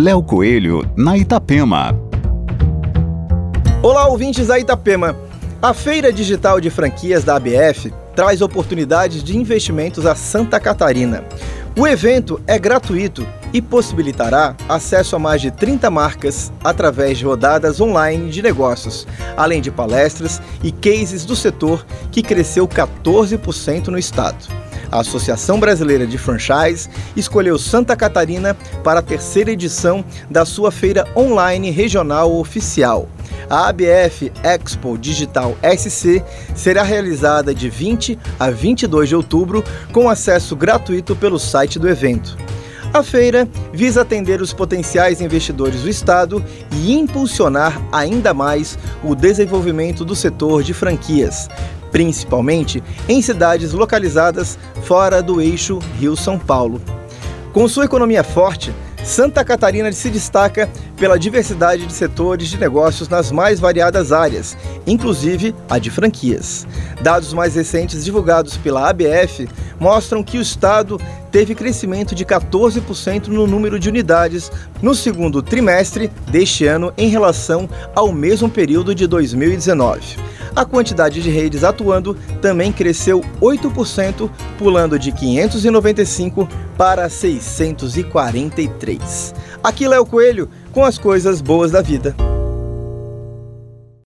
Léo Coelho, na Itapema. Olá, ouvintes da Itapema. A Feira Digital de Franquias da ABF traz oportunidades de investimentos a Santa Catarina. O evento é gratuito e possibilitará acesso a mais de 30 marcas através de rodadas online de negócios, além de palestras e cases do setor que cresceu 14% no estado. A Associação Brasileira de Franchise escolheu Santa Catarina para a terceira edição da sua feira online regional oficial. A ABF Expo Digital SC será realizada de 20 a 22 de outubro com acesso gratuito pelo site do evento. A feira visa atender os potenciais investidores do Estado e impulsionar ainda mais o desenvolvimento do setor de franquias, principalmente em cidades localizadas fora do eixo Rio-São Paulo. Com sua economia forte, Santa Catarina se destaca pela diversidade de setores de negócios nas mais variadas áreas, inclusive a de franquias. Dados mais recentes divulgados pela ABF mostram que o estado teve crescimento de 14% no número de unidades no segundo trimestre deste ano em relação ao mesmo período de 2019. A quantidade de redes atuando também cresceu 8%, pulando de 595 para 643. Aqui é o Coelho com as coisas boas da vida.